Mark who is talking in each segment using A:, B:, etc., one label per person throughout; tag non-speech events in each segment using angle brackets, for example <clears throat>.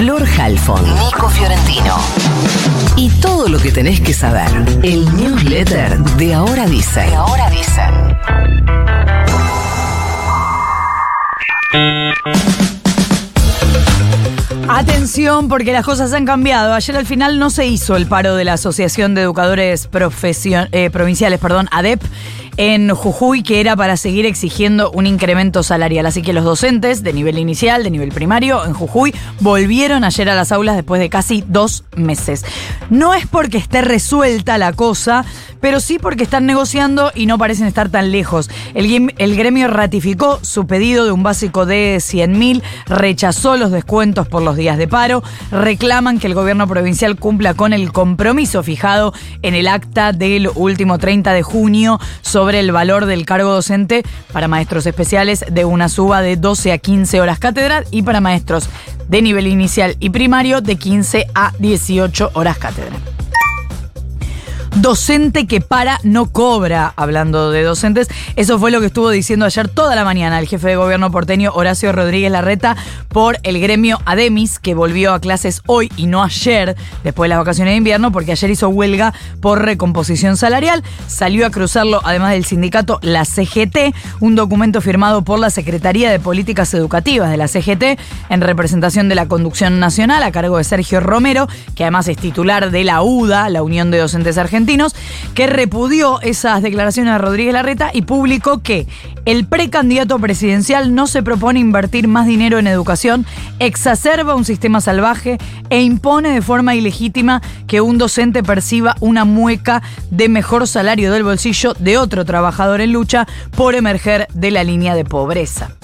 A: Flor Halfon, Nico Fiorentino. Y todo lo que tenés que saber. El newsletter de Ahora Dice. De Ahora Dice.
B: Atención, porque las cosas han cambiado. Ayer al final no se hizo el paro de la Asociación de Educadores Profesio- eh, Provinciales, perdón, ADEP, en Jujuy, que era para seguir exigiendo un incremento salarial. Así que los docentes de nivel inicial, de nivel primario, en Jujuy, volvieron ayer a las aulas después de casi dos meses. No es porque esté resuelta la cosa, pero sí porque están negociando y no parecen estar tan lejos. El, gremio ratificó su pedido de un básico de 100 mil, rechazó los descuentos por los días de paro, reclaman que el gobierno provincial cumpla con el compromiso fijado en el acta del último 30 de junio sobre el valor del cargo docente para maestros especiales de una suba de 12 a 15 horas cátedra y para maestros de nivel inicial y primario de 15 a 18 horas cátedra. Docente que para no cobra, hablando de docentes. Eso fue lo que estuvo diciendo ayer toda la mañana el jefe de gobierno porteño Horacio Rodríguez Larreta por el gremio Ademis, que volvió a clases hoy y no ayer, después de las vacaciones de invierno, porque ayer hizo huelga por recomposición salarial. Salió a cruzarlo, además del sindicato, la CGT, un documento firmado por la Secretaría de Políticas Educativas de la CGT en representación de la conducción nacional a cargo de Sergio Romero, que además es titular de la UDA, la Unión de Docentes Argentinos, que repudió esas declaraciones de Rodríguez Larreta y publicó que el precandidato presidencial no se propone invertir más dinero en educación, exacerba un sistema salvaje e impone de forma ilegítima que un docente perciba una mueca de mejor salario del bolsillo de otro trabajador en lucha por emerger de la línea de pobreza.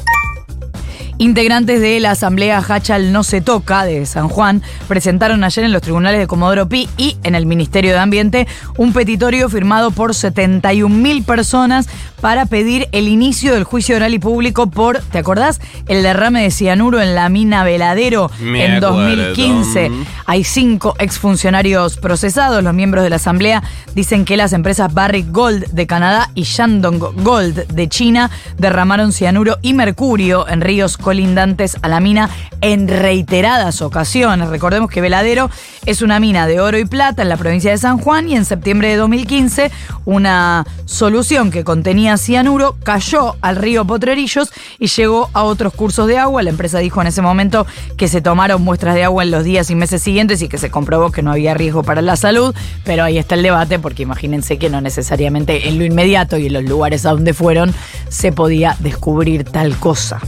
B: Integrantes de la Asamblea Hachal No Se Toca de San Juan presentaron ayer en los tribunales de Comodoro Pi y en el Ministerio de Ambiente un petitorio firmado por 71 mil personas para pedir el inicio del juicio oral y público por, ¿te acordás? El derrame de cianuro en la mina Veladero
C: Me
B: en
C: acuerdo.
B: 2015. Hay cinco exfuncionarios procesados. Los miembros de la Asamblea dicen que las empresas Barrick Gold de Canadá y Shandong Gold de China derramaron cianuro y mercurio en ríos colindantes a la mina en reiteradas ocasiones. Recordemos que Veladero es una mina de oro y plata en la provincia de San Juan y en septiembre de 2015 una solución que contenía cianuro cayó al río Potrerillos y llegó a otros cursos de agua. La empresa dijo en ese momento que se tomaron muestras de agua en los días y meses siguientes y que se comprobó que no había riesgo para la salud, pero ahí está el debate porque imagínense que no necesariamente en lo inmediato y en los lugares a donde fueron se podía descubrir tal cosa.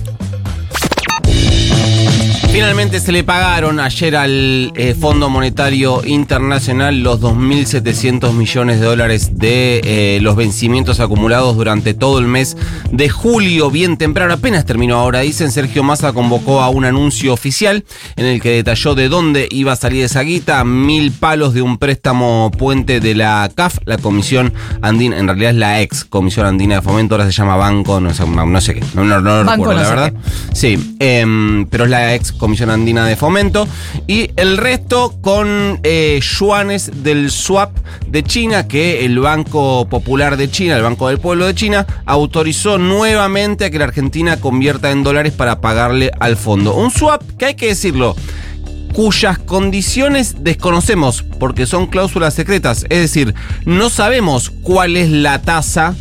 C: Finalmente se le pagaron ayer al eh, Fondo Monetario Internacional los 2.700 millones de dólares de eh, los vencimientos acumulados durante todo el mes de julio, bien temprano, apenas terminó ahora, dicen. Sergio Massa convocó a un anuncio oficial en el que detalló de dónde iba a salir esa guita, mil palos de un préstamo puente de la CAF, la Comisión Andina, en realidad es la ex Comisión Andina de Fomento, ahora se llama Banco, no sé, no sé qué, no, no, no
B: Banco
C: recuerdo,
B: no
C: la verdad. Sí, em, pero es la ex Comisión Andina de Fomento. Y el resto con eh, yuanes del swap de China, que el Banco Popular de China, el Banco del Pueblo de China, autorizó nuevamente a que la Argentina convierta en dólares para pagarle al fondo. Un swap que hay que decirlo cuyas condiciones desconocemos porque son cláusulas secretas. Es decir, no sabemos cuál es la tasa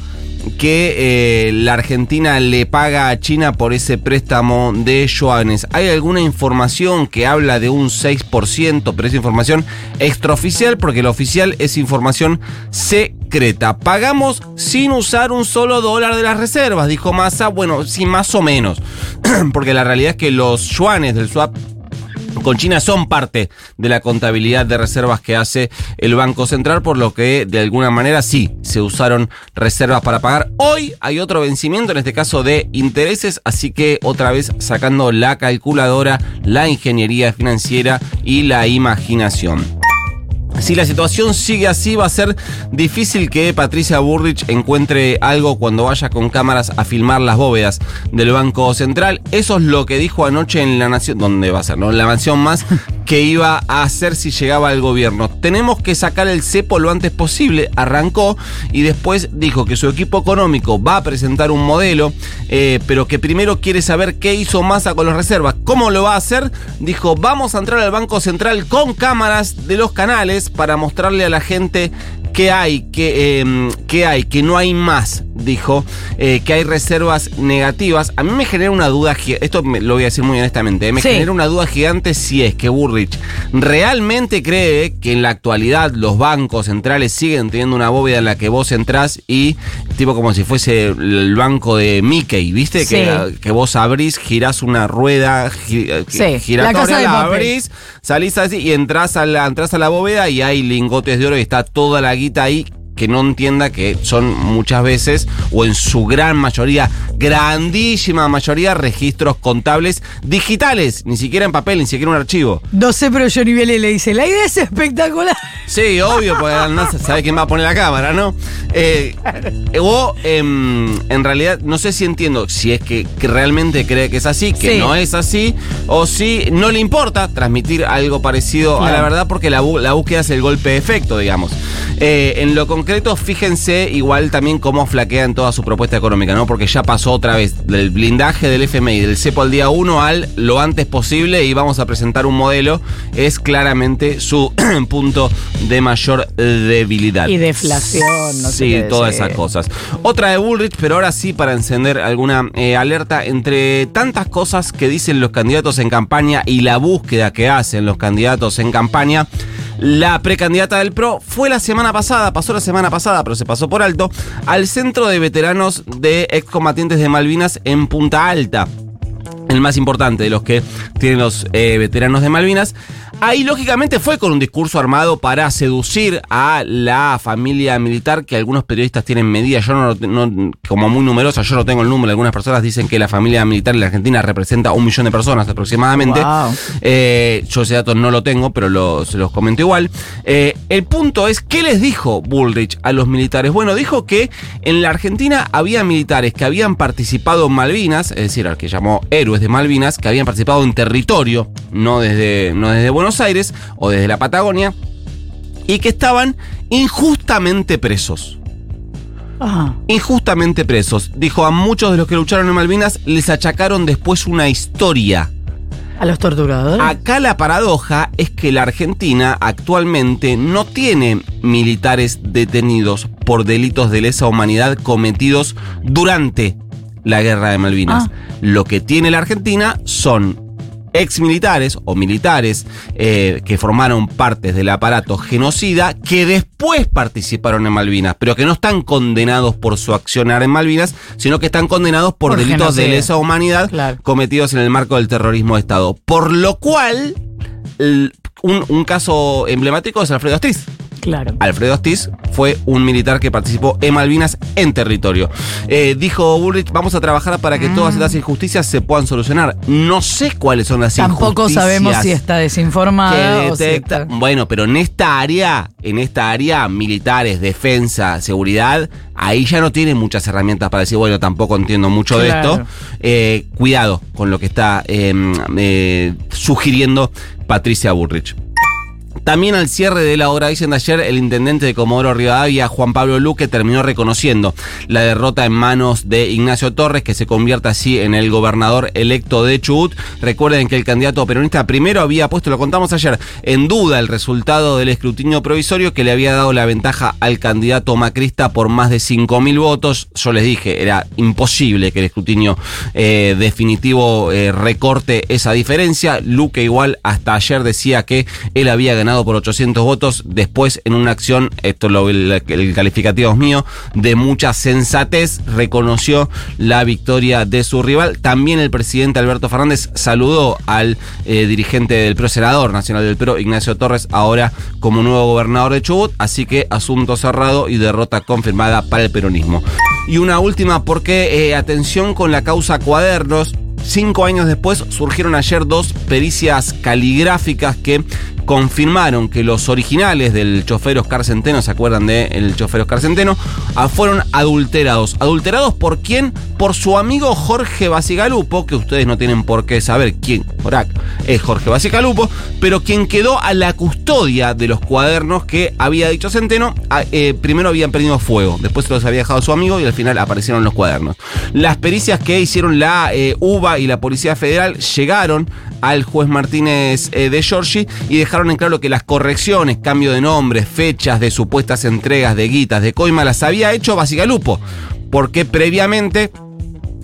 C: que eh, la Argentina le paga a China por ese préstamo de yuanes. ¿Hay alguna información que habla de un 6%, pero es información extraoficial porque la oficial es información secreta? Pagamos sin usar un solo dólar de las reservas, dijo Massa. Bueno, sí, más o menos, <clears throat> porque la realidad es que los yuanes del swap con China son parte de la contabilidad de reservas que hace el Banco Central, por lo que de alguna manera sí se usaron reservas para pagar. Hoy hay otro vencimiento, en este caso de intereses, así que otra vez sacando la calculadora, la ingeniería financiera y la imaginación. Si la situación sigue así, va a ser difícil que Patricia Burrich encuentre algo cuando vaya con cámaras a filmar las bóvedas del Banco Central. Eso es lo que dijo anoche en La Nación, ¿dónde va a ser? ¿No? La Nación Más, <laughs> que iba a hacer si llegaba al gobierno. Tenemos que sacar el cepo lo antes posible, arrancó y después dijo que su equipo económico va a presentar un modelo, eh, pero que primero quiere saber qué hizo Massa con las reservas. ¿Cómo lo va a hacer? Dijo, vamos a entrar al Banco Central con cámaras de los canales para mostrarle a la gente qué hay, qué, qué hay, que no hay más, dijo, eh, que hay reservas negativas. A mí me genera una duda, esto me- lo voy a decir muy honestamente, eh, me
B: Sí.
C: genera una duda gigante si es que Burrich realmente cree que en la actualidad los bancos centrales siguen teniendo una bóveda en la que vos entrás y tipo como si fuese el banco de Mickey, ¿viste?
B: Sí.
C: Que, que vos abrís, girás una rueda gi- eh,
B: Sí,
C: giratoria,
B: la
C: la abrís, salís así y entras a, la, entras a la bóveda y hay lingotes de oro y está toda la guita ahí que no entienda que son muchas veces, o en su gran mayoría, grandísima mayoría, registros contables digitales, ni siquiera en papel, ni siquiera un archivo.
B: No sé, pero Johnny Viale le dice, la idea es espectacular.
C: Sí, obvio, porque no sabe quién va a poner la cámara, ¿no? Eh, o em, en realidad no sé si entiendo si es que, que realmente cree que es así, que
B: Sí.
C: no es así, o si no le importa transmitir algo parecido a la verdad, porque la búsqueda es el golpe de efecto, digamos. Eh, en lo concreto, fíjense igual también cómo flaquea en toda su propuesta económica, ¿no? Porque ya pasó otra vez del blindaje del FMI, del cepo al día 1 al lo antes posible y vamos a presentar un modelo. Es claramente su <clears throat> punto de mayor debilidad.
B: Y deflación, no sé
C: Sí, todas esas cosas. Otra de Bullrich, pero ahora sí para encender alguna eh, alerta entre tantas cosas que dicen los candidatos en campaña y la búsqueda que hacen los candidatos en campaña. La precandidata del PRO fue la semana pasada, pasó la semana pasada, pero se pasó por alto, al centro de veteranos de excombatientes de Malvinas en Punta Alta el más importante de los que tienen los eh, veteranos de Malvinas. Ahí lógicamente fue con un discurso armado para seducir a la familia militar que algunos periodistas tienen medida, yo no, no- como muy numerosa, yo no tengo el número, algunas personas dicen que la familia militar en la Argentina representa un millón de personas aproximadamente.
B: Wow.
C: Eh, yo ese dato no lo tengo, pero lo- se los comento igual. Eh, el punto es, ¿qué les dijo Bullrich a los militares? Bueno, dijo que en la Argentina había militares que habían participado en Malvinas, es decir, al que llamó héroes de Malvinas, que habían participado en territorio, no desde, no desde Buenos Aires o desde la Patagonia, y que estaban injustamente presos
B: Ajá.
C: injustamente presos. Dijo a muchos de los que lucharon en Malvinas les achacaron después una historia.
B: A los torturadores.
C: Acá la paradoja es que la Argentina actualmente no tiene militares detenidos por delitos de lesa humanidad cometidos durante la guerra de Malvinas.
B: Ah.
C: Lo que tiene la Argentina son exmilitares o militares eh, que formaron partes del aparato genocida que después participaron en Malvinas, pero que no están condenados por su accionar en Malvinas, sino que están condenados por,
B: Por
C: delitos de lesa humanidad
B: Claro.
C: cometidos en el marco del terrorismo de Estado. Por lo cual, el- un, un caso emblemático es Alfredo Astiz.
B: Claro.
C: Alfredo Astiz fue un militar que participó en Malvinas en territorio. Eh, dijo Bullrich, vamos a trabajar para que todas estas injusticias se puedan solucionar. No sé cuáles son las
B: Tampoco
C: injusticias.
B: sabemos si está desinformada o si
C: detecta-
B: está-
C: Bueno, pero en esta área, en esta área, militares, defensa, seguridad, ahí ya no tienen muchas herramientas para decir, bueno, tampoco entiendo mucho de esto. Eh, cuidado con lo que está eh, eh, sugiriendo Patricia Burrich. También al cierre de la hora dicen de ayer, el intendente de Comodoro Rivadavia, Juan Pablo Luque, terminó reconociendo la derrota en manos de Ignacio Torres, que se convierte así en el gobernador electo de Chubut. Recuerden que el candidato peronista primero había puesto, lo contamos ayer, en duda el resultado del escrutinio provisorio que le había dado la ventaja al candidato macrista por más de 5.000 votos. Yo les dije, era imposible que el escrutinio eh, definitivo eh, recorte esa diferencia. Luque igual hasta ayer decía que él había ganado por 800 votos. Después, en una acción, esto lo, el, el calificativo es mío, de mucha sensatez, reconoció la victoria de su rival. También el presidente Alberto Fernández saludó al eh, dirigente del PRO, senador nacional del PRO, Ignacio Torres, ahora como nuevo gobernador de Chubut. Así que asunto cerrado y derrota confirmada para el peronismo. Y una última, porque eh, atención con la causa cuadernos. Cinco años después surgieron ayer dos pericias caligráficas que confirmaron que los originales del chofer Oscar Centeno, ¿se acuerdan del el chofer Oscar Centeno? Ah, fueron adulterados. ¿Adulterados por quién? Por su amigo Jorge Basigalupo, que ustedes no tienen por qué saber quién es Jorge Basigalupo, pero quien quedó a la custodia de los cuadernos que había dicho Centeno, ah, eh, primero habían perdido fuego, después se los había dejado su amigo y al final aparecieron los cuadernos. Las pericias que hicieron la eh, UBA y la Policía Federal llegaron al juez Martínez eh, de Giorgi y dejaron en claro que las correcciones, cambio de nombres, fechas de supuestas entregas de guitas de coima las había hecho Basigalupo, porque previamente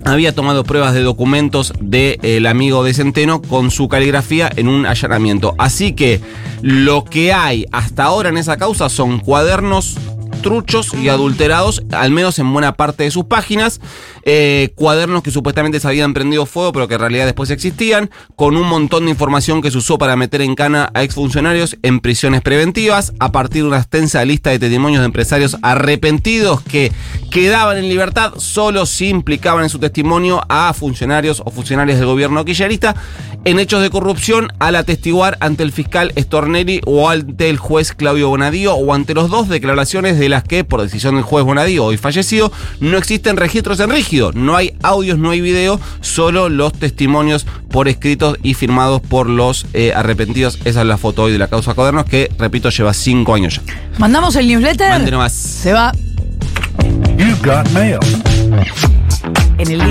C: había tomado pruebas de documentos del amigo de Centeno con su caligrafía en un allanamiento. Así que lo que hay hasta ahora en esa causa son cuadernos truchos y adulterados, al menos en buena parte de sus páginas. Eh, cuadernos que supuestamente se habían prendido fuego, pero que en realidad después existían, con un montón de información que se usó para meter en cana a exfuncionarios en prisiones preventivas, a partir de una extensa lista de testimonios de empresarios arrepentidos que quedaban en libertad solo si implicaban en su testimonio a funcionarios o funcionarios del gobierno quillerista en hechos de corrupción al atestiguar ante el fiscal Stornelli o ante el juez Claudio Bonadío o ante los dos declaraciones de las que, por decisión del juez Bonadío, hoy fallecido, no existen registros en rígido, no hay audios, no hay video, solo los testimonios por escritos y firmados por los eh, arrepentidos. Esa es la foto hoy de la causa Cuadernos, que, repito, lleva cinco años ya.
B: ¿Mandamos el newsletter?
C: Mande nomás.
B: Se va.
D: You've got mail.
B: En el día